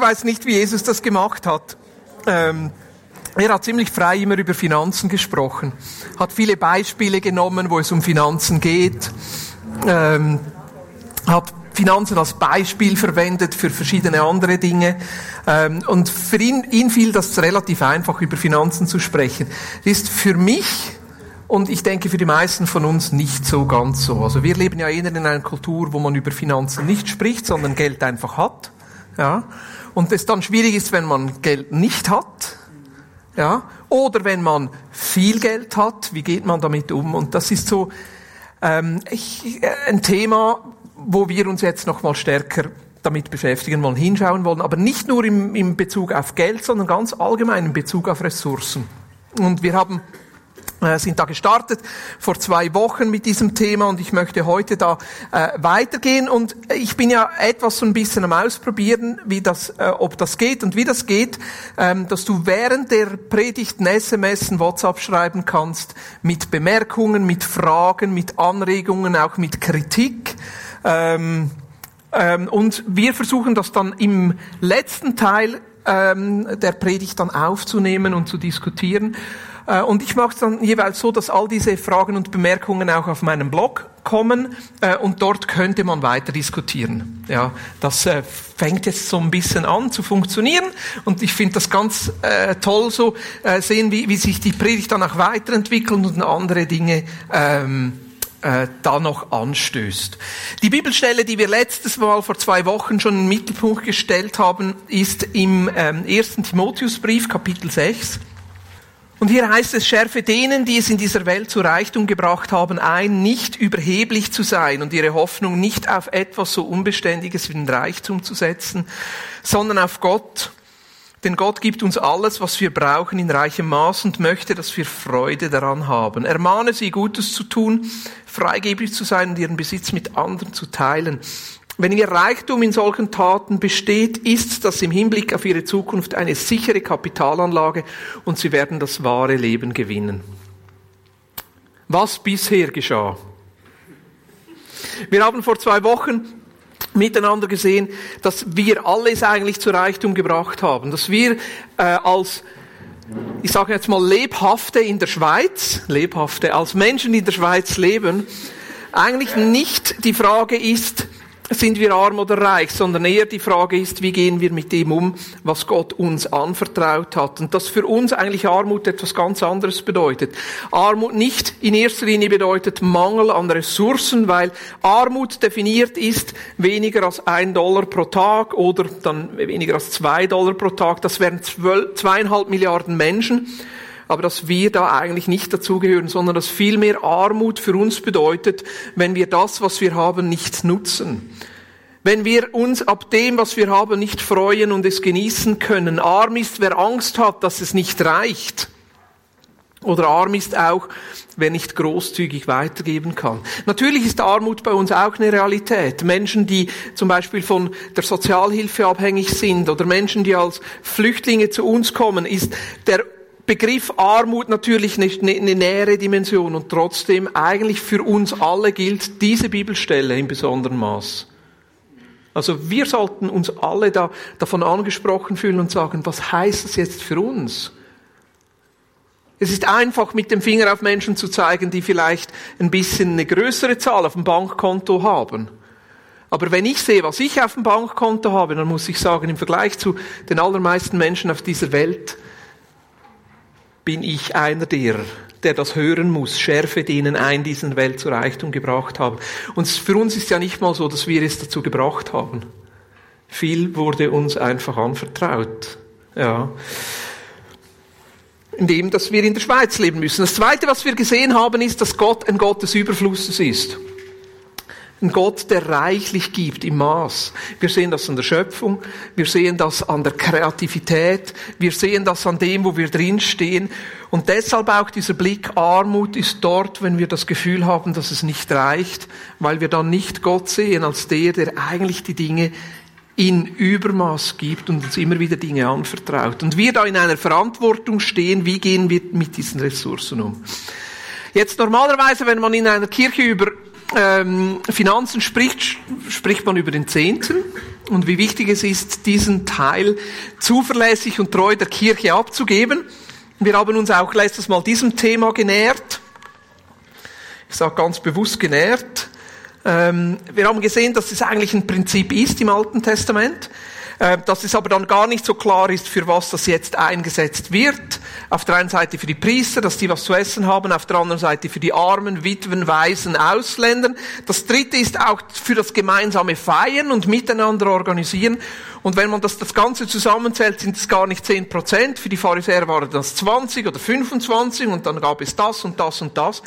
weiß nicht, wie Jesus das gemacht hat. Ähm, er hat ziemlich frei immer über Finanzen gesprochen, hat viele Beispiele genommen, wo es um Finanzen geht, ähm, hat Finanzen als Beispiel verwendet für verschiedene andere Dinge. Ähm, und für ihn, ihn fiel das relativ einfach, über Finanzen zu sprechen. Das ist für mich und ich denke für die meisten von uns nicht so ganz so. Also wir leben ja eher in einer Kultur, wo man über Finanzen nicht spricht, sondern Geld einfach hat. Ja. Und es dann schwierig ist, wenn man Geld nicht hat. Ja. Oder wenn man viel Geld hat, wie geht man damit um? Und das ist so ähm, ich, äh, ein Thema, wo wir uns jetzt noch mal stärker damit beschäftigen wollen, hinschauen wollen, aber nicht nur im, im Bezug auf Geld, sondern ganz allgemein in Bezug auf Ressourcen. Und wir haben sind da gestartet vor zwei Wochen mit diesem Thema und ich möchte heute da äh, weitergehen und ich bin ja etwas so ein bisschen am ausprobieren, wie das, äh, ob das geht und wie das geht, ähm, dass du während der Predigten SMS, WhatsApp schreiben kannst mit Bemerkungen, mit Fragen, mit Anregungen, auch mit Kritik. Ähm, ähm, und wir versuchen das dann im letzten Teil ähm, der Predigt dann aufzunehmen und zu diskutieren. Äh, und ich mache es dann jeweils so, dass all diese Fragen und Bemerkungen auch auf meinem Blog kommen äh, und dort könnte man weiter diskutieren. Ja, das äh, fängt jetzt so ein bisschen an zu funktionieren und ich finde das ganz äh, toll so äh, sehen, wie, wie sich die Predigt dann auch weiterentwickelt und andere Dinge ähm, äh, da noch anstößt. Die Bibelstelle, die wir letztes Mal vor zwei Wochen schon im Mittelpunkt gestellt haben, ist im ähm, 1. Timotheusbrief, Kapitel 6. Und hier heißt es, schärfe denen, die es in dieser Welt zu Reichtum gebracht haben, ein, nicht überheblich zu sein und ihre Hoffnung nicht auf etwas so Unbeständiges wie den Reichtum zu setzen, sondern auf Gott. Denn Gott gibt uns alles, was wir brauchen, in reichem Maß und möchte, dass wir Freude daran haben. Ermahne sie, Gutes zu tun, freigebig zu sein und ihren Besitz mit anderen zu teilen. Wenn ihr Reichtum in solchen Taten besteht, ist das im Hinblick auf ihre Zukunft eine sichere Kapitalanlage und sie werden das wahre Leben gewinnen. Was bisher geschah? Wir haben vor zwei Wochen miteinander gesehen, dass wir alles eigentlich zu Reichtum gebracht haben, dass wir äh, als ich sage jetzt mal lebhafte in der Schweiz, lebhafte als Menschen in der Schweiz leben, eigentlich nicht die Frage ist, sind wir arm oder reich, sondern eher die Frage ist, wie gehen wir mit dem um, was Gott uns anvertraut hat. Und dass für uns eigentlich Armut etwas ganz anderes bedeutet. Armut nicht in erster Linie bedeutet Mangel an Ressourcen, weil Armut definiert ist weniger als ein Dollar pro Tag oder dann weniger als zwei Dollar pro Tag. Das wären zweieinhalb Milliarden Menschen aber dass wir da eigentlich nicht dazugehören, sondern dass vielmehr Armut für uns bedeutet, wenn wir das, was wir haben, nicht nutzen. Wenn wir uns ab dem, was wir haben, nicht freuen und es genießen können. Arm ist, wer Angst hat, dass es nicht reicht. Oder arm ist auch, wer nicht großzügig weitergeben kann. Natürlich ist Armut bei uns auch eine Realität. Menschen, die zum Beispiel von der Sozialhilfe abhängig sind oder Menschen, die als Flüchtlinge zu uns kommen, ist der Begriff Armut natürlich nicht eine nähere Dimension und trotzdem eigentlich für uns alle gilt diese Bibelstelle in besonderem Maß. Also wir sollten uns alle da, davon angesprochen fühlen und sagen, was heißt das jetzt für uns? Es ist einfach, mit dem Finger auf Menschen zu zeigen, die vielleicht ein bisschen eine größere Zahl auf dem Bankkonto haben. Aber wenn ich sehe, was ich auf dem Bankkonto habe, dann muss ich sagen, im Vergleich zu den allermeisten Menschen auf dieser Welt, bin ich einer derer, der das hören muss. Schärfe denen ein, die diesen Welt zu Reichtum gebracht haben. Und für uns ist ja nicht mal so, dass wir es dazu gebracht haben. Viel wurde uns einfach anvertraut. Ja. Indem, dass wir in der Schweiz leben müssen. Das zweite, was wir gesehen haben, ist, dass Gott ein Gott des Überflusses ist. Ein Gott, der reichlich gibt im Maß. Wir sehen das an der Schöpfung, wir sehen das an der Kreativität, wir sehen das an dem, wo wir drinstehen. Und deshalb auch dieser Blick, Armut ist dort, wenn wir das Gefühl haben, dass es nicht reicht, weil wir dann nicht Gott sehen als der, der eigentlich die Dinge in Übermaß gibt und uns immer wieder Dinge anvertraut. Und wir da in einer Verantwortung stehen, wie gehen wir mit diesen Ressourcen um? Jetzt normalerweise, wenn man in einer Kirche über ähm, Finanzen spricht, spricht man über den Zehnten und wie wichtig es ist, diesen Teil zuverlässig und treu der Kirche abzugeben. Wir haben uns auch letztes Mal diesem Thema genährt. Ich sage ganz bewusst genährt. Ähm, wir haben gesehen, dass es eigentlich ein Prinzip ist im Alten Testament. Äh, dass es aber dann gar nicht so klar ist, für was das jetzt eingesetzt wird. Auf der einen Seite für die Priester, dass die was zu essen haben, auf der anderen Seite für die Armen, Witwen, Waisen, Ausländern. Das dritte ist auch für das gemeinsame Feiern und Miteinander organisieren. Und wenn man das, das Ganze zusammenzählt, sind es gar nicht 10 Prozent. Für die Pharisäer waren das 20 oder 25 und dann gab es das und das und das.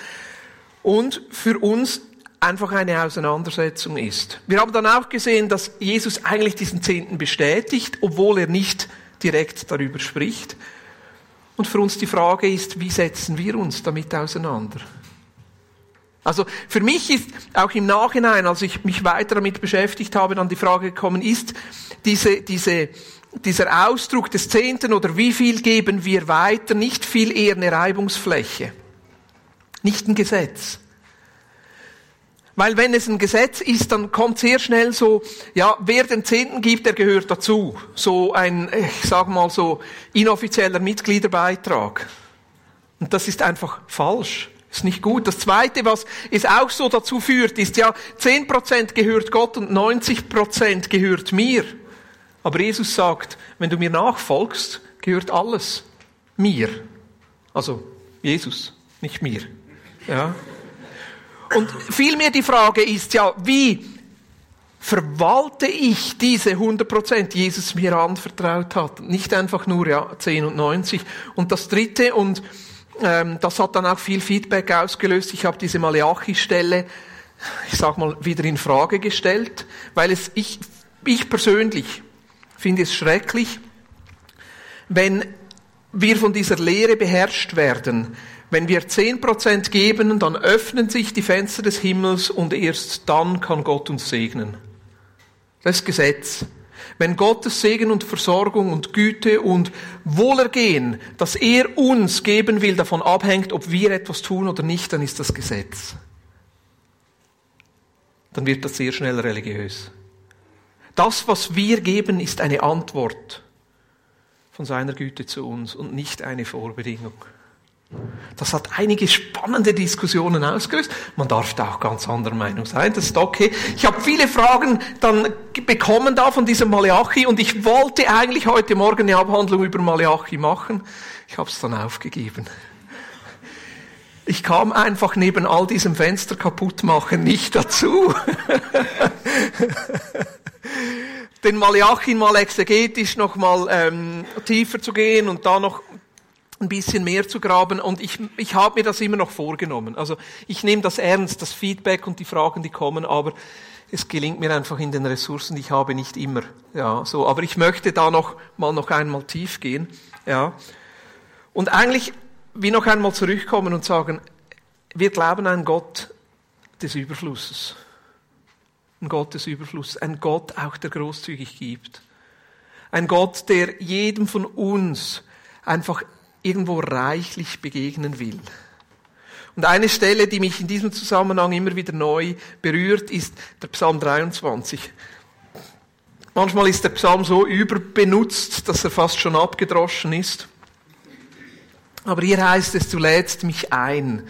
Und für uns einfach eine Auseinandersetzung ist. Wir haben dann auch gesehen, dass Jesus eigentlich diesen Zehnten bestätigt, obwohl er nicht direkt darüber spricht. Und für uns die Frage ist, wie setzen wir uns damit auseinander? Also für mich ist auch im Nachhinein, als ich mich weiter damit beschäftigt habe, dann die Frage gekommen, ist diese, diese, dieser Ausdruck des Zehnten oder wie viel geben wir weiter nicht viel eher eine Reibungsfläche, nicht ein Gesetz. Weil wenn es ein Gesetz ist, dann kommt sehr schnell so, ja, wer den Zehnten gibt, der gehört dazu. So ein, ich sag mal so, inoffizieller Mitgliederbeitrag. Und das ist einfach falsch. Ist nicht gut. Das zweite, was es auch so dazu führt, ist ja, 10% gehört Gott und 90% gehört mir. Aber Jesus sagt, wenn du mir nachfolgst, gehört alles mir. Also, Jesus, nicht mir. Ja. Und vielmehr die Frage ist ja, wie verwalte ich diese 100 Prozent, Jesus mir anvertraut hat? Nicht einfach nur ja 10 und 90. Und das Dritte, und ähm, das hat dann auch viel Feedback ausgelöst, ich habe diese Malachi-Stelle, ich sag mal, wieder in Frage gestellt, weil es, ich, ich persönlich finde es schrecklich, wenn wir von dieser Lehre beherrscht werden, wenn wir zehn Prozent geben, dann öffnen sich die Fenster des Himmels und erst dann kann Gott uns segnen. Das Gesetz. Wenn Gottes Segen und Versorgung und Güte und Wohlergehen, das er uns geben will, davon abhängt, ob wir etwas tun oder nicht, dann ist das Gesetz. Dann wird das sehr schnell religiös. Das, was wir geben, ist eine Antwort von seiner Güte zu uns und nicht eine Vorbedingung. Das hat einige spannende Diskussionen ausgelöst. Man darf da auch ganz anderer Meinung sein, das ist okay. Ich habe viele Fragen dann bekommen da von diesem Malachi und ich wollte eigentlich heute Morgen eine Abhandlung über Malachi machen. Ich habe es dann aufgegeben. Ich kam einfach neben all diesem Fenster kaputt machen nicht dazu. den Malachi mal exegetisch noch mal ähm, tiefer zu gehen und da noch ein bisschen mehr zu graben und ich, ich habe mir das immer noch vorgenommen. Also ich nehme das ernst, das Feedback und die Fragen, die kommen, aber es gelingt mir einfach in den Ressourcen, die ich habe, nicht immer. Ja, so. Aber ich möchte da noch mal noch einmal tief gehen. Ja. Und eigentlich wie noch einmal zurückkommen und sagen, wir glauben an Gott des Überflusses. Ein Gott des Überflusses. Ein Gott auch, der großzügig gibt. Ein Gott, der jedem von uns einfach irgendwo reichlich begegnen will. Und eine Stelle, die mich in diesem Zusammenhang immer wieder neu berührt, ist der Psalm 23. Manchmal ist der Psalm so überbenutzt, dass er fast schon abgedroschen ist. Aber hier heißt es, du lädst mich ein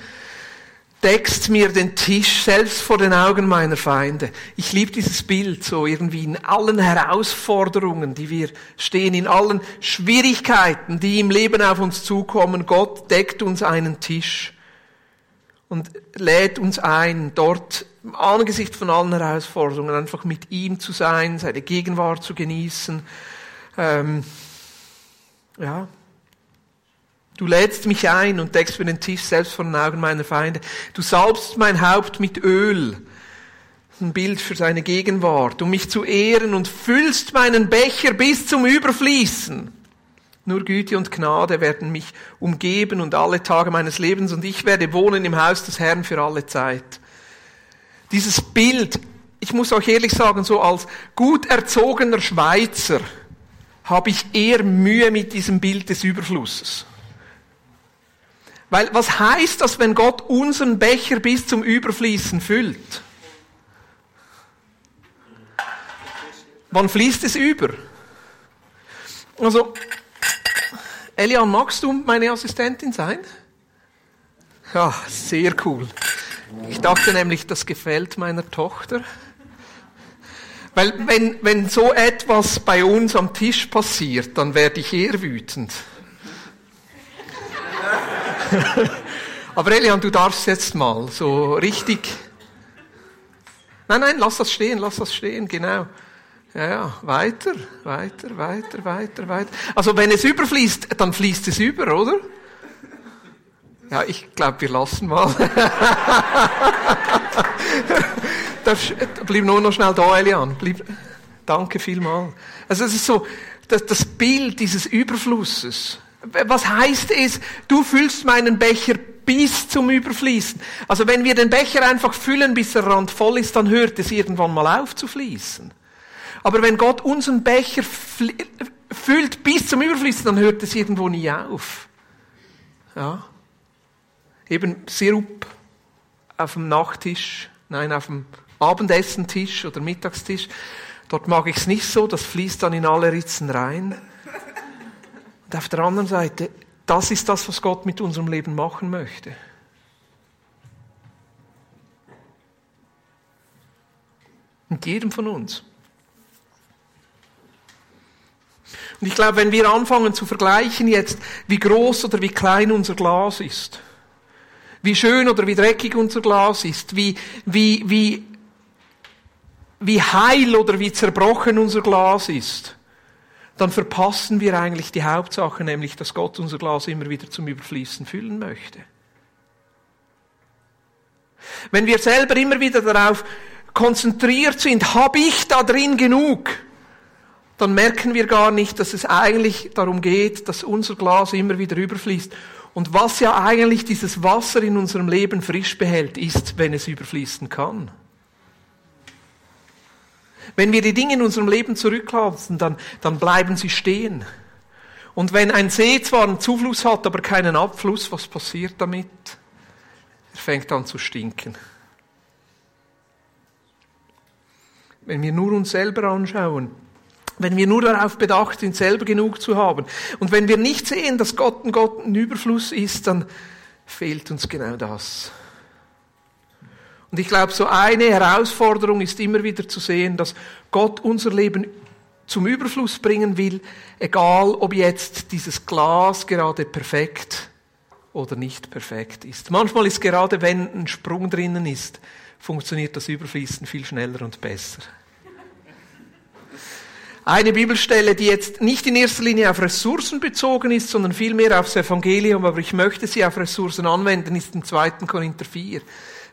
deckst mir den Tisch selbst vor den Augen meiner Feinde. Ich liebe dieses Bild so irgendwie in allen Herausforderungen, die wir stehen, in allen Schwierigkeiten, die im Leben auf uns zukommen. Gott deckt uns einen Tisch und lädt uns ein, dort angesichts von allen Herausforderungen einfach mit ihm zu sein, seine Gegenwart zu genießen. Ähm, ja, Du lädst mich ein und deckst mir den Tisch selbst vor den Augen meiner Feinde. Du salbst mein Haupt mit Öl. Ein Bild für seine Gegenwart, um mich zu ehren und füllst meinen Becher bis zum Überfließen. Nur Güte und Gnade werden mich umgeben und alle Tage meines Lebens und ich werde wohnen im Haus des Herrn für alle Zeit. Dieses Bild, ich muss euch ehrlich sagen, so als gut erzogener Schweizer habe ich eher Mühe mit diesem Bild des Überflusses. Weil was heißt das, wenn Gott unseren Becher bis zum Überfließen füllt? Wann fließt es über? Also, Elian, magst du meine Assistentin sein? Ja, sehr cool. Ich dachte nämlich, das gefällt meiner Tochter. Weil wenn, wenn so etwas bei uns am Tisch passiert, dann werde ich eher wütend. Aber Elian, du darfst jetzt mal so richtig. Nein, nein, lass das stehen, lass das stehen, genau. Ja, ja, weiter, weiter, weiter, weiter, weiter. Also wenn es überfließt, dann fließt es über, oder? Ja, ich glaube, wir lassen mal. Darf, bleib nur noch schnell da, Elian. Bleib, danke vielmal. Also es ist so, das, das Bild dieses Überflusses. Was heißt es, du füllst meinen Becher bis zum Überfließen? Also wenn wir den Becher einfach füllen, bis er randvoll ist, dann hört es irgendwann mal auf zu fließen. Aber wenn Gott unseren Becher füllt bis zum Überfließen, dann hört es irgendwo nie auf. Ja. Eben Sirup auf dem Nachttisch, nein, auf dem Abendessentisch oder Mittagstisch. Dort mag ich es nicht so, das fließt dann in alle Ritzen rein. Und auf der anderen Seite, das ist das, was Gott mit unserem Leben machen möchte. Mit jedem von uns. Und ich glaube, wenn wir anfangen zu vergleichen jetzt, wie groß oder wie klein unser Glas ist, wie schön oder wie dreckig unser Glas ist, wie, wie, wie wie heil oder wie zerbrochen unser Glas ist, dann verpassen wir eigentlich die Hauptsache, nämlich dass Gott unser Glas immer wieder zum Überfließen füllen möchte. Wenn wir selber immer wieder darauf konzentriert sind, habe ich da drin genug, dann merken wir gar nicht, dass es eigentlich darum geht, dass unser Glas immer wieder überfließt. Und was ja eigentlich dieses Wasser in unserem Leben frisch behält, ist, wenn es überfließen kann. Wenn wir die Dinge in unserem Leben zurücklassen, dann, dann bleiben sie stehen. Und wenn ein See zwar einen Zufluss hat, aber keinen Abfluss, was passiert damit? Er fängt an zu stinken. Wenn wir nur uns selber anschauen, wenn wir nur darauf bedacht sind, selber genug zu haben, und wenn wir nicht sehen, dass Gott ein Gott ein Überfluss ist, dann fehlt uns genau das. Und ich glaube, so eine Herausforderung ist immer wieder zu sehen, dass Gott unser Leben zum Überfluss bringen will, egal ob jetzt dieses Glas gerade perfekt oder nicht perfekt ist. Manchmal ist gerade, wenn ein Sprung drinnen ist, funktioniert das Überfließen viel schneller und besser. Eine Bibelstelle, die jetzt nicht in erster Linie auf Ressourcen bezogen ist, sondern vielmehr aufs Evangelium, aber ich möchte sie auf Ressourcen anwenden, ist im 2. Korinther 4.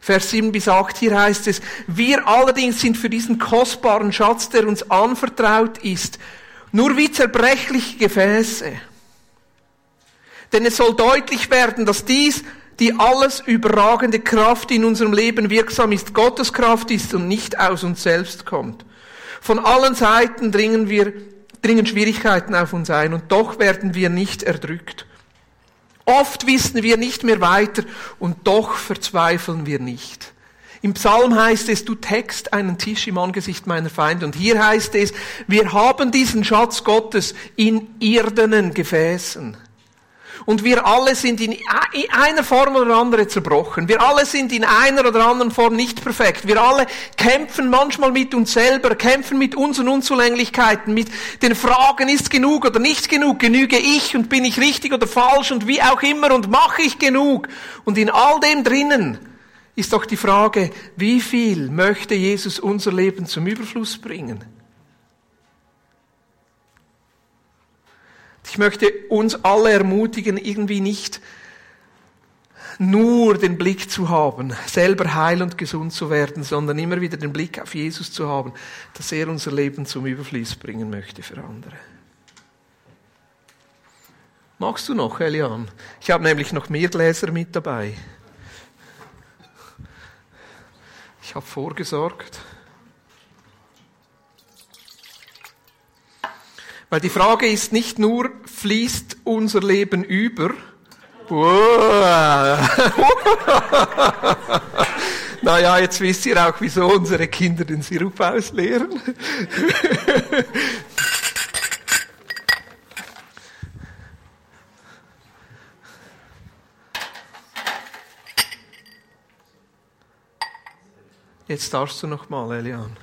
Vers 7 bis 8, hier heißt es, wir allerdings sind für diesen kostbaren Schatz, der uns anvertraut ist, nur wie zerbrechliche Gefäße. Denn es soll deutlich werden, dass dies die alles überragende Kraft in unserem Leben wirksam ist, Gottes Kraft ist und nicht aus uns selbst kommt. Von allen Seiten dringen wir, dringen Schwierigkeiten auf uns ein und doch werden wir nicht erdrückt. Oft wissen wir nicht mehr weiter und doch verzweifeln wir nicht. Im Psalm heißt es, du text einen Tisch im Angesicht meiner Feinde. Und hier heißt es, wir haben diesen Schatz Gottes in irdenen Gefäßen. Und wir alle sind in einer Form oder andere zerbrochen. Wir alle sind in einer oder anderen Form nicht perfekt. Wir alle kämpfen manchmal mit uns selber, kämpfen mit unseren Unzulänglichkeiten, mit den Fragen, ist genug oder nicht genug, genüge ich und bin ich richtig oder falsch und wie auch immer und mache ich genug. Und in all dem drinnen ist doch die Frage, wie viel möchte Jesus unser Leben zum Überfluss bringen? Ich möchte uns alle ermutigen, irgendwie nicht nur den Blick zu haben, selber heil und gesund zu werden, sondern immer wieder den Blick auf Jesus zu haben, dass er unser Leben zum Überfluss bringen möchte für andere. Magst du noch, Elian? Ich habe nämlich noch mehr Gläser mit dabei. Ich habe vorgesorgt. Weil die Frage ist nicht nur, fließt unser Leben über, naja, jetzt wisst ihr auch, wieso unsere Kinder den Sirup ausleeren. Jetzt darfst du noch mal, Elian.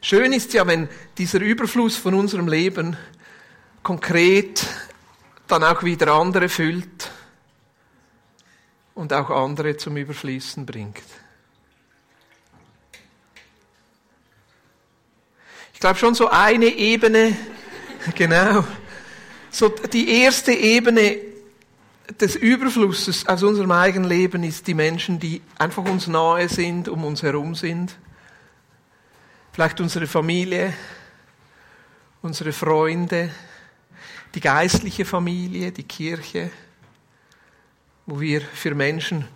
Schön ist ja, wenn dieser Überfluss von unserem Leben konkret dann auch wieder andere füllt und auch andere zum Überfließen bringt. Ich glaube schon so eine Ebene, genau, so die erste Ebene des Überflusses aus unserem eigenen Leben ist die Menschen, die einfach uns nahe sind, um uns herum sind. Vielleicht unsere Familie, unsere Freunde, die geistliche Familie, die Kirche, wo wir für Menschen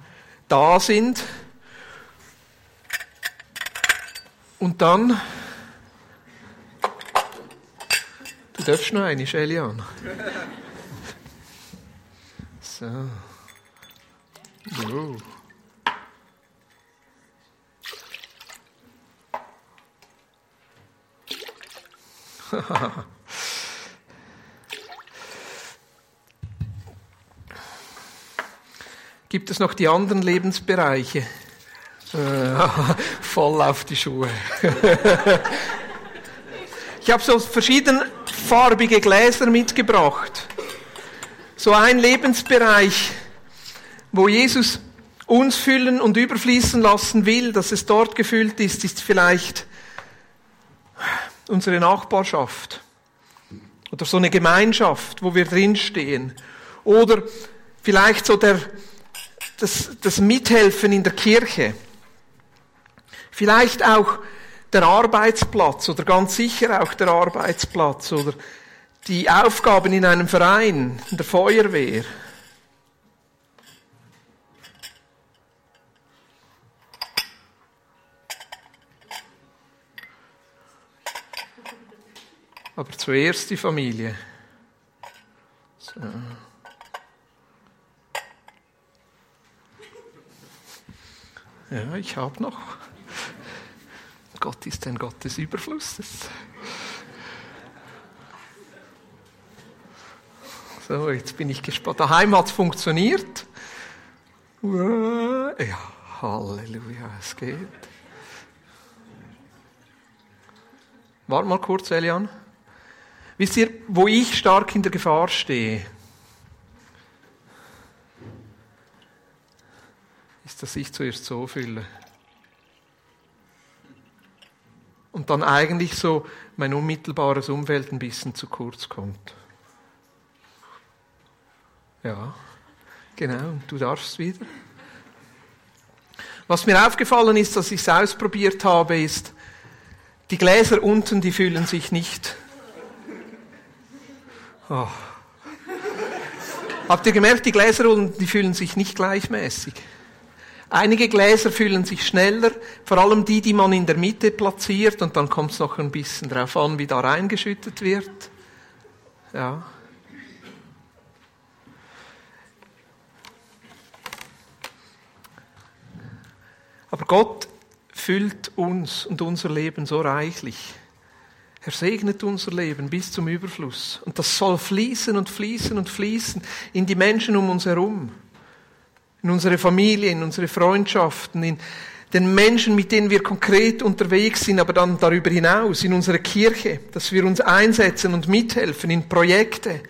da sind. Und dann, du darfst noch eine, Elian. So. Oh. Gibt es noch die anderen Lebensbereiche? Äh, voll auf die Schuhe. ich habe so verschiedenfarbige Gläser mitgebracht so ein Lebensbereich, wo Jesus uns füllen und überfließen lassen will, dass es dort gefüllt ist, ist vielleicht unsere Nachbarschaft oder so eine Gemeinschaft, wo wir drinstehen oder vielleicht so der, das, das Mithelfen in der Kirche, vielleicht auch der Arbeitsplatz oder ganz sicher auch der Arbeitsplatz oder die Aufgaben in einem Verein, in der Feuerwehr. Aber zuerst die Familie. So. Ja, ich habe noch. Gott ist ein Gott des Überflusses. So, jetzt bin ich gespannt. Daheim hat es funktioniert. Ja, Halleluja, es geht. Warte mal kurz, Elian. Wisst ihr, wo ich stark in der Gefahr stehe, dass ich zuerst so fülle. Und dann eigentlich so mein unmittelbares Umfeld ein bisschen zu kurz kommt. Ja, genau, du darfst wieder. Was mir aufgefallen ist, dass ich es ausprobiert habe, ist, die Gläser unten, die fühlen sich nicht. Oh. Habt ihr gemerkt, die Gläser unten, die fühlen sich nicht gleichmäßig. Einige Gläser fühlen sich schneller, vor allem die, die man in der Mitte platziert, und dann kommt es noch ein bisschen drauf an, wie da reingeschüttet wird. Ja. Aber Gott füllt uns und unser Leben so reichlich. Er segnet unser Leben bis zum Überfluss. Und das soll fließen und fließen und fließen in die Menschen um uns herum. In unsere Familie, in unsere Freundschaften, in den Menschen, mit denen wir konkret unterwegs sind, aber dann darüber hinaus, in unsere Kirche, dass wir uns einsetzen und mithelfen in Projekte,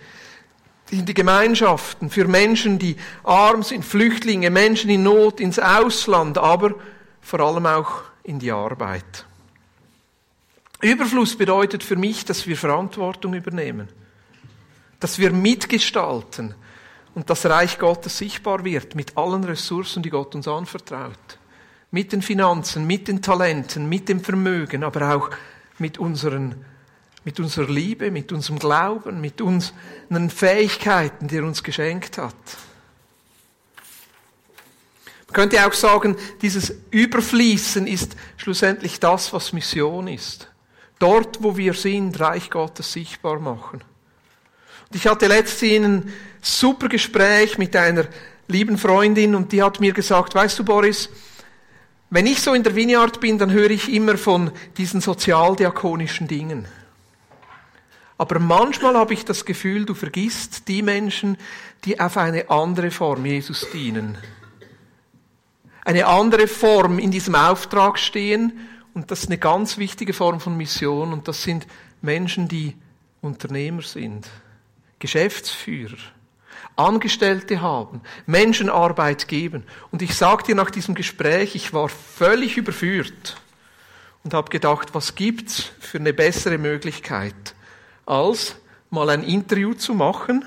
in die Gemeinschaften, für Menschen, die arm sind, Flüchtlinge, Menschen in Not, ins Ausland, aber vor allem auch in die Arbeit. Überfluss bedeutet für mich, dass wir Verantwortung übernehmen, dass wir mitgestalten und das Reich Gottes sichtbar wird mit allen Ressourcen, die Gott uns anvertraut. Mit den Finanzen, mit den Talenten, mit dem Vermögen, aber auch mit unseren mit unserer Liebe, mit unserem Glauben, mit unseren Fähigkeiten, die er uns geschenkt hat. Man könnte auch sagen, dieses Überfließen ist schlussendlich das, was Mission ist. Dort, wo wir sind, Reich Gottes sichtbar machen. Ich hatte letztens ein super Gespräch mit einer lieben Freundin und die hat mir gesagt, weißt du Boris, wenn ich so in der Vineyard bin, dann höre ich immer von diesen sozialdiakonischen Dingen. Aber manchmal habe ich das Gefühl, du vergisst die Menschen, die auf eine andere Form Jesus dienen. Eine andere Form in diesem Auftrag stehen und das ist eine ganz wichtige Form von Mission und das sind Menschen, die Unternehmer sind, Geschäftsführer, Angestellte haben, Menschen Arbeit geben. Und ich sage dir nach diesem Gespräch, ich war völlig überführt und habe gedacht, was gibt's für eine bessere Möglichkeit, als mal ein Interview zu machen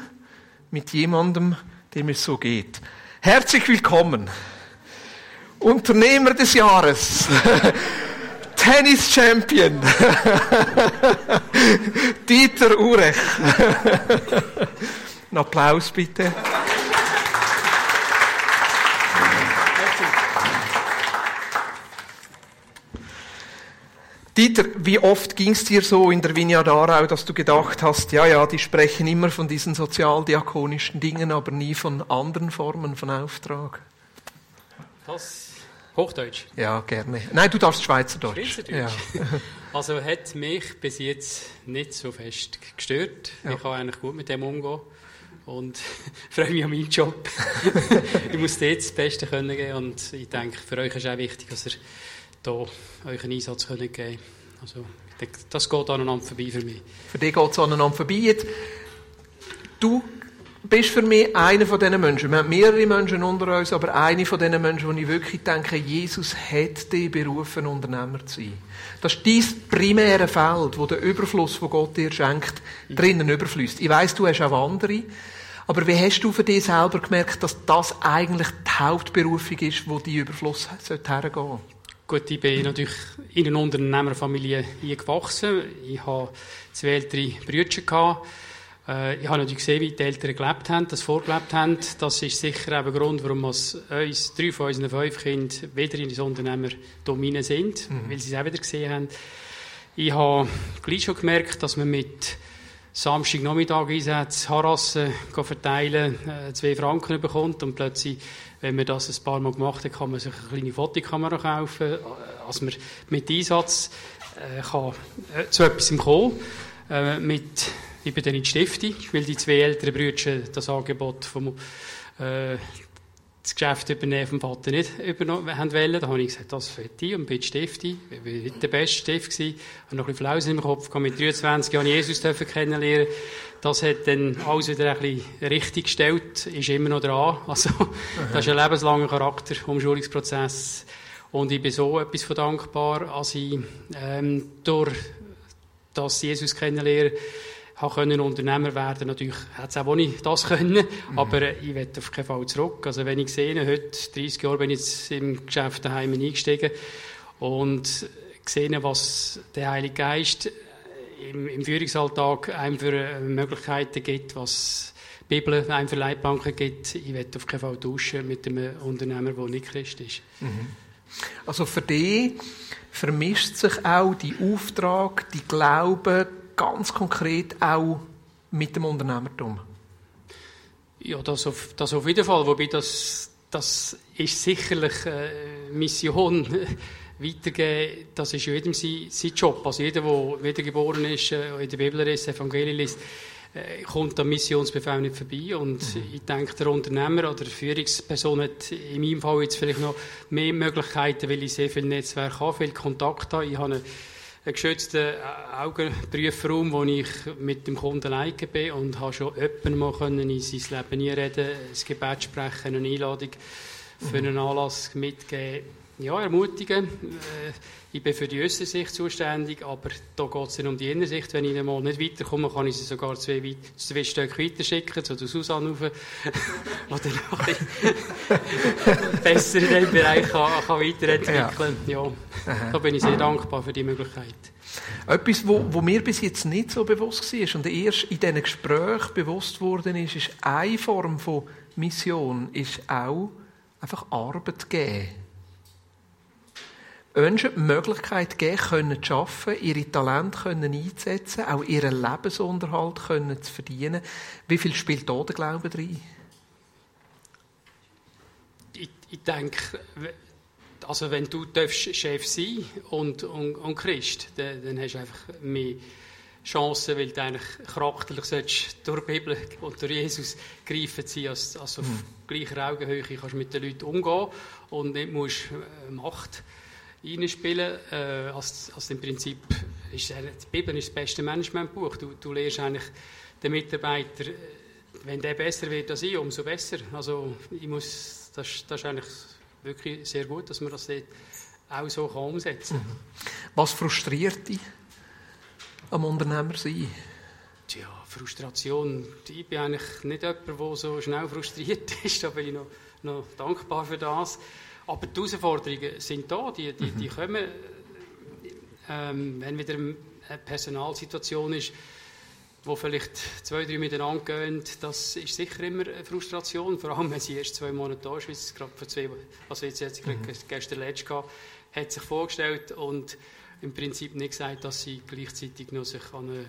mit jemandem, dem es so geht. Herzlich willkommen. Unternehmer des Jahres. Tennis Champion. Dieter Urech. Ein Applaus bitte. Dieter, wie oft ging es dir so in der Vineyard Aarau, dass du gedacht hast, ja, ja, die sprechen immer von diesen sozialdiakonischen Dingen, aber nie von anderen Formen von Auftrag? Das Hochdeutsch? Ja, gerne. Nein, du darfst Schweizerdeutsch. Schweizerdeutsch. Ja. also hat mich bis jetzt nicht so fest gestört. Ja. Ich kann eigentlich gut mit dem umgehen und freue mich an meinen Job. ich muss dir das Beste können geben und ich denke, für euch ist auch wichtig, dass ihr hier euch einen Einsatz geben könnt. Also, das geht aneinander vorbei für mich. Für dich geht es aneinander vorbei. Du bist für mich einer von diesen Menschen. Wir haben mehrere Menschen unter uns, aber einer von diesen Menschen, wo ich wirklich denke, Jesus hat dich berufen, Unternehmer zu sein. Das ist dein primäre Feld, wo der Überfluss, den Gott dir schenkt, drinnen überfließt. Ich weiss, du hast auch andere. Aber wie hast du für dich selber gemerkt, dass das eigentlich die Hauptberufung ist, wo die Überfluss hergehen sollte? Gut, ich bin natürlich in einer Unternehmerfamilie gewachsen. Ich habe zwei ältere Brüder gehabt. Äh, ich habe natürlich gesehen, wie die Eltern gelebt haben, das vorgelebt haben. Das ist sicher ein Grund, warum uns drei von unseren fünf Kindern wieder in das Unternehmertum sind, mhm. weil sie es auch wieder gesehen haben. Ich habe gleich schon gemerkt, dass man mit Samstagnachmittag Einsätze Harassen verteilen, äh, zwei Franken bekommt und plötzlich, wenn man das ein paar Mal gemacht hat, kann man sich eine kleine Fotokamera kaufen, also man mit Einsatz äh, kann äh, zu etwas kommen. Äh, mit, ich bin dann in die Stiftung, weil die zwei älteren Brüder das Angebot vom äh, das Geschäft übernehmen vom Vater nicht übernommen haben wollen. Da habe ich gesagt, das für ich und bin Stifti. Ich war nicht der beste Stift gewesen. Habe noch ein bisschen Flausen im Kopf. Mit 23 Jahren Jesus kennenlernen. Das hat dann alles wieder ein bisschen richtig gestellt. Ist immer noch dran. Also, das ist ein lebenslanger Charakter, Umschulungsprozess. Und ich bin so etwas von dankbar, als ich, ähm, durch das Jesus kennenlernen können Unternehmer werden. Natürlich hätte es auch nicht das können, mhm. aber ich werde auf keinen Fall zurück. Also wenn ich sehe, heute, 30 Jahre bin ich jetzt im Geschäft daheim eingestiegen und gesehen, was der Heilige Geist im, im Führungsalltag einem für Möglichkeiten gibt, was die Bibel einem für Leitbanken gibt. Ich werde auf keinen Fall tauschen mit einem Unternehmer, der nicht Christ ist. Mhm. Also für dich vermischt sich auch die Auftrag, die Glaube, ganz konkret auch mit dem Unternehmertum? Ja, das auf, das auf jeden Fall. Wobei das, das ist sicherlich eine Mission. Weitergeben, das ist jedem sein, sein Job. Also jeder, der wiedergeboren ist, äh, in der Bibel ist, Evangelien liest, äh, kommt am Missionsbefehl nicht vorbei. Und mhm. ich denke, der Unternehmer oder die Führungsperson hat in meinem Fall jetzt vielleicht noch mehr Möglichkeiten, weil ich sehr viel Netzwerk habe, viel Kontakt habe. Ich habe eine einen geschützten äh, Augenprüfraum, wo ich mit dem Kunden alleine bin und habe schon jemanden mal können in sein Leben einreden, ein Gebet sprechen, eine Einladung für einen Anlass mitgeben. Ja, ermutigen. Äh, ich bin für die äußere Sicht zuständig, aber da geht es um die Innensicht. Wenn ich mal nicht weiterkomme, kann ich sie sogar zwei, zwei Stück weiterschicken, zu der Susanne rauf, oder noch besser in diesem Bereich kann, kann weiterentwickeln ja. ja. Da bin ich sehr dankbar für die Möglichkeit. Etwas, wo, wo mir bis jetzt nicht so bewusst war und erst in diesen Gesprächen bewusst worden ist, ist eine Form von Mission, ist auch einfach Arbeit geben Menschen die Möglichkeit geben können zu arbeiten, ihre Talente können einzusetzen, auch ihren Lebensunterhalt können zu verdienen. Wie viel spielt da der Glaube drin? ich denke, also wenn du Chef sein und, und, und Christ, dann, dann hast du einfach mehr Chancen, weil du eigentlich charakterlich solltest durch die Bibel und durch Jesus greifen sein, als, als auf mhm. gleicher Augenhöhe kannst du mit den Leuten umgehen und nicht musst äh, Macht reinspielen. Äh, als, als im Prinzip ist die Bibel ist das beste Managementbuch. Du, du lernst eigentlich den Mitarbeiter, wenn der besser wird als ich, umso besser. Also ich muss, das, das ist eigentlich wirklich sehr gut, dass man das dort auch so kann umsetzen kann. Mhm. Was frustriert dich am Unternehmer sein? Tja, Frustration. Ich bin eigentlich nicht jemand, der so schnell frustriert ist. Da bin ich noch, noch dankbar für das. Aber die Herausforderungen sind da, die, die, die mhm. kommen. Ähm, wenn wieder eine Personalsituation ist, wo vielleicht zwei, drei miteinander gehen, das ist sicher immer eine Frustration. Vor allem, wenn sie erst zwei Monate da ist, wie es gerade vor zwei, also jetzt, jetzt mhm. gestern letzt gehabt, hat sich vorgestellt und im Prinzip nicht gesagt, dass sie gleichzeitig noch sich an eine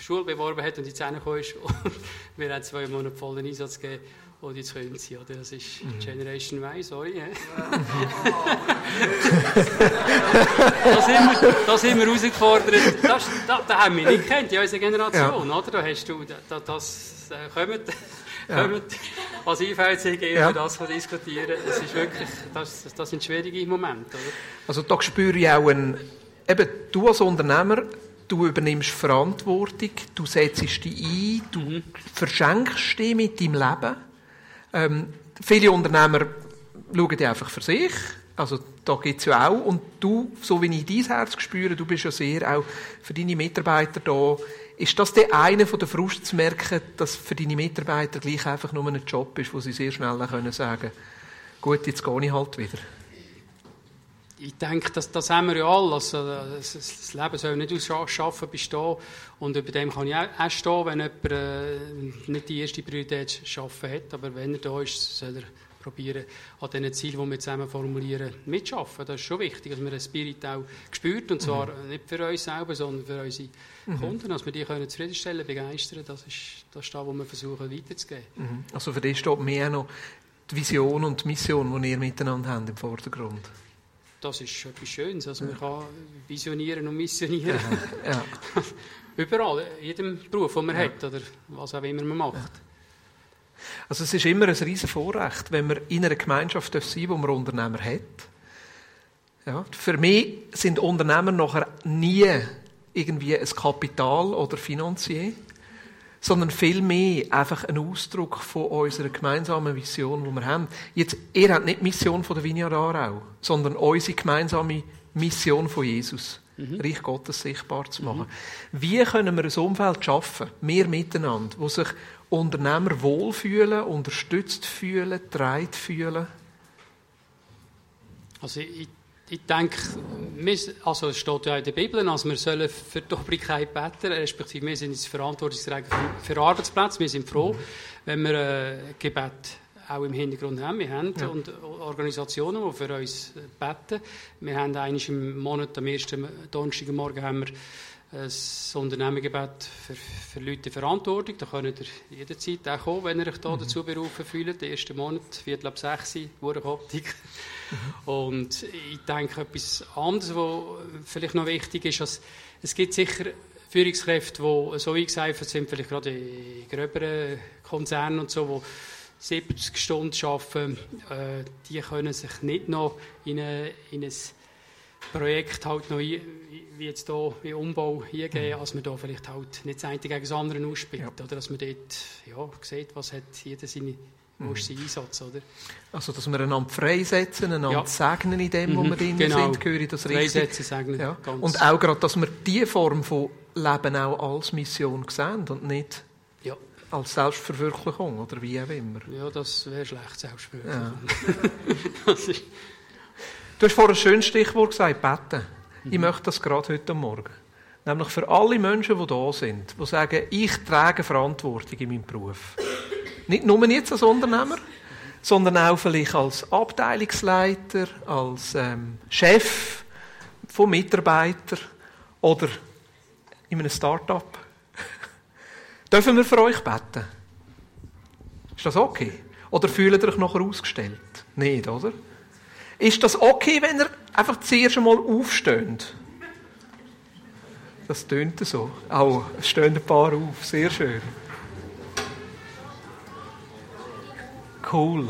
Schule beworben hat und die Zähne gekommen ist. Und wir haben zwei Monate vollen Einsatz gegeben. Und jetzt können sie, oder? Das ist mhm. Generation Y, sorry. da, sind wir, da sind wir herausgefordert. Das, da, da haben wir nicht kennt, in unserer Generation, ja. oder? Da hast du, da, das, äh, kommt, ja. kommt als IVC gehen, ja. das zu diskutieren. Das ist wirklich, das, das sind schwierige Momente, oder? Also da spüre ich auch ein, eben, du als Unternehmer, du übernimmst Verantwortung, du setzt dich ein, du mhm. verschenkst dich mit deinem Leben. Ähm, viele Unternehmer schauen die einfach für sich. Also da gibt es ja auch. Und du, so wie ich dein Herz spüre, du bist ja sehr auch für deine Mitarbeiter da. Ist das der eine von der Frust zu merken, dass für deine Mitarbeiter gleich einfach nur ein Job ist, wo sie sehr schnell können sagen gut, jetzt gehe ich halt wieder? Ich denke, das, das haben wir ja alle. Also, das, das Leben soll nicht aus Schaffen bestehen. Und über dem kann ich auch, stehen, wenn jemand äh, nicht die erste Priorität schaffen hat. Aber wenn er da ist, soll er probieren, an diesen Zielen, die wir zusammen formulieren, mitzuschaffen. Das ist schon wichtig, dass man den Spirit auch spürt. Und zwar mhm. nicht für uns selber, sondern für unsere mhm. Kunden. Dass wir die können zufriedenstellen begeistern. Das ist das, ist das was wir versuchen weiterzugeben. Mhm. Also für dich steht mehr noch die Vision und die Mission, die ihr miteinander habt, im Vordergrund das ist etwas Schönes. Also man kann visionieren und missionieren. Ja. Überall, in jedem Beruf, den man ja. hat oder was auch immer man macht. Also es ist immer ein riesen Vorrecht, wenn man in einer Gemeinschaft sein darf, wo man Unternehmer hat. Ja. Für mich sind Unternehmer nachher nie irgendwie ein Kapital oder Finanzier sondern vielmehr einfach ein Ausdruck von unserer gemeinsamen Vision, die wir haben. Jetzt, ihr habt nicht die Mission von der Vineyard Aarau, sondern unsere gemeinsame Mission von Jesus. Mhm. Reich Gottes sichtbar zu machen. Mhm. Wie können wir ein Umfeld schaffen, wir miteinander, wo sich Unternehmer wohlfühlen, unterstützt fühlen, getragen fühlen? Also ich ich denke, also es steht ja in der Bibel, also wir sollen für die Obrigkeit beten, respektive wir sind jetzt verantwortlich für Arbeitsplätze. Wir sind froh, wenn wir äh, Gebet auch im Hintergrund haben. Wir haben ja. und Organisationen, die für uns beten. Wir haben eigentlich im Monat, am ersten Donnerstagmorgen, haben wir ein Unternehmengebet für, für Leute Verantwortung. Da könnt ihr jederzeit auch kommen, wenn ihr euch da mhm. dazu berufen fühlt. Der erste Monat, Viertel ab sechs, Wurchoptik. Mhm. Und ich denke, etwas anderes, was vielleicht noch wichtig ist, dass es gibt sicher Führungskräfte, die so eingeseift sind, vielleicht gerade in gröberen Konzernen und so, die 70 Stunden arbeiten, äh, die können sich nicht noch in, eine, in ein Projekt halt noch ein, wie jetzt hier im Umbau hingehen, mhm. als man da vielleicht halt nicht das eine gegen das andere ausspielt. Ja. Oder dass man dort ja, sieht, was hat jeder seine wo ist sein Einsatz, oder? Also, dass wir einander freisetzen, einander ja. segnen in dem, wo mhm, wir drin genau. sind, höre ich das richtig. Freisetzen, segnen, ja. Und auch gerade, dass wir diese Form von Leben auch als Mission sehen und nicht ja. als Selbstverwirklichung, oder wie auch immer. Ja, das wäre schlecht, Selbstverwirklichung. Ja. du hast vorhin ein schönes Stichwort gesagt, beten. Mhm. Ich möchte das gerade heute Morgen. Nämlich für alle Menschen, die da sind, die sagen, ich trage Verantwortung in meinem Beruf. Nicht nur jetzt als Unternehmer, sondern auch vielleicht als Abteilungsleiter, als ähm, Chef von Mitarbeitern oder in einem Start-up. Dürfen wir für euch beten? Ist das okay? Oder fühlt ihr euch nachher ausgestellt? Nicht, oder? Ist das okay, wenn er einfach zuerst einmal aufsteht? Das tönt so. Auch, es stehen ein paar auf. Sehr schön. Cool.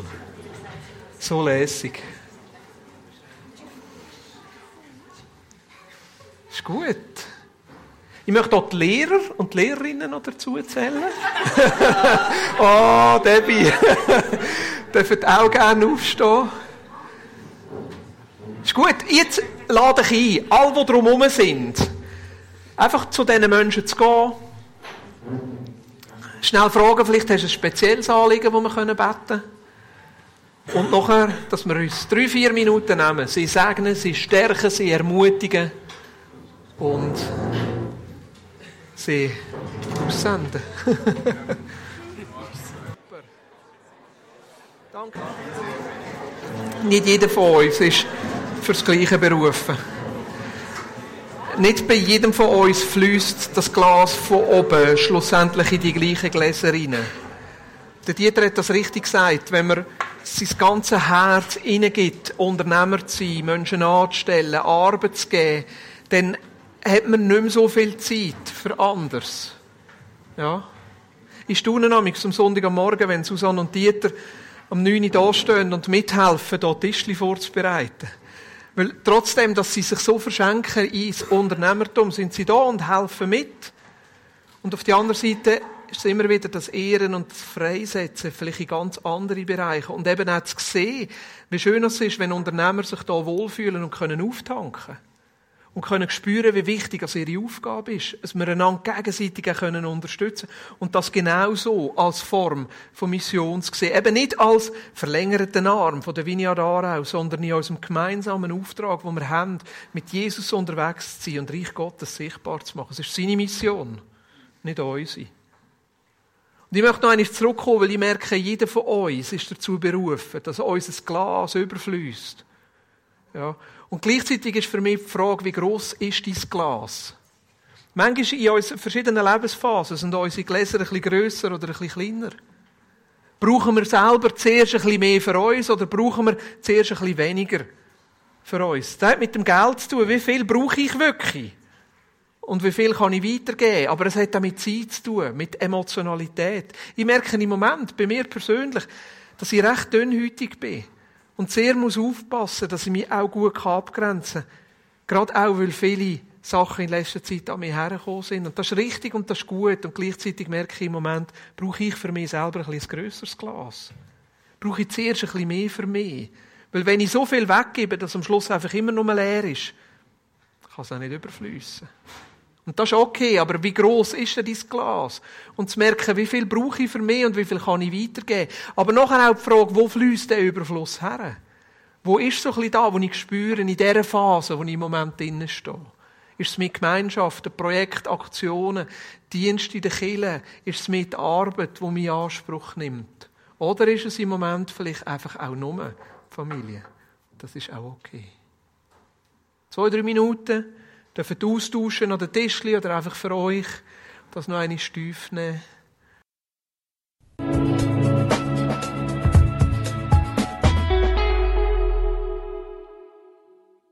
So lässig. Ist gut. Ich möchte auch die Lehrer und die Lehrerinnen noch dazu zählen. oh, Debbie. Dürfen auch gerne aufstehen. Ist gut. Jetzt lade ich ein, alle, die drumherum sind, einfach zu diesen Menschen zu gehen. Schnell fragen, vielleicht hast du ein spezielles Anliegen, das wir beten können. Und nachher, dass wir uns drei, vier Minuten nehmen. Sie segnen, sie stärken, sie ermutigen und sie aussenden. Super. Danke. Nicht jeder von uns ist fürs Gleiche berufen. Nicht bei jedem von uns fließt das Glas von oben schlussendlich in die gleichen Gläser rein. Der Dieter hat das richtig gesagt. Wenn man sein ganzes Herz hineingibt, Unternehmer zu sein, Menschen anzustellen, Arbeit zu geben, dann hat man nicht mehr so viel Zeit für anders. Ja. Ich staune am Sonntag am Morgen, wenn Susanne und Dieter am 9 Uhr da stehen und mithelfen, hier Tischli vorzubereiten. Weil trotzdem, dass sie sich so verschenken ins Unternehmertum, sind sie da und helfen mit. Und auf der anderen Seite ist es immer wieder das Ehren und das Freisetzen, vielleicht in ganz andere Bereiche. Und eben auch zu sehen, wie schön es ist, wenn Unternehmer sich da wohlfühlen und können auftanken und können spüren, wie wichtig das ihre Aufgabe ist, dass wir einander gegenseitig können unterstützen und das genauso als Form von Mission zu sehen. Eben nicht als verlängerten Arm von der Vineyard Aarau, sondern in unserem gemeinsamen Auftrag, den wir haben, mit Jesus unterwegs zu sein und Reich Gottes sichtbar zu machen. Es ist seine Mission, nicht unsere. Und ich möchte noch einmal zurückkommen, weil ich merke, jeder von uns ist dazu berufen, dass unser Glas überfließt. Ja. Und gleichzeitig ist für mich die Frage, wie groß ist dein Glas? Manchmal in unseren verschiedenen Lebensphasen sind unsere Gläser bisschen grösser oder bisschen kleiner. Brauchen wir selber zuerst bisschen mehr für uns oder brauchen wir zuerst bisschen weniger für uns? Das hat mit dem Geld zu tun. Wie viel brauche ich wirklich? Und wie viel kann ich weitergeben? Aber es hat auch mit Zeit zu tun, mit Emotionalität. Ich merke im Moment, bei mir persönlich, dass ich recht dünnhütig bin. Und sehr muss aufpassen, dass ich mich auch gut abgrenzen kann. Gerade auch, weil viele Sachen in letzter Zeit an mich hergekommen sind. Und das ist richtig und das ist gut. Und gleichzeitig merke ich im Moment, brauche ich für mich selber ein, ein grösseres Glas. Brauche ich zuerst ein bisschen mehr für mich. Weil wenn ich so viel weggebe, dass am Schluss einfach immer nur leer ist, kann es auch nicht überfließen. Und das ist okay, aber wie groß ist denn dein Glas? Und zu merken, wie viel brauche ich für mich und wie viel kann ich weitergeben. Aber nachher auch die Frage, wo fließt der Überfluss her? Wo ist so ein bisschen da, wo ich spüre, in dieser Phase, wo ich im Moment drinnen stehe? Ist es mit Gemeinschaften, Projekten, Aktionen, Dienste in der Kirche? Ist es mit Arbeit, die mich Anspruch nimmt? Oder ist es im Moment vielleicht einfach auch nur Familie? Das ist auch okay. Zwei, drei Minuten dürfen austauschen den Tischli oder einfach für euch das noch eine Stief nehmen.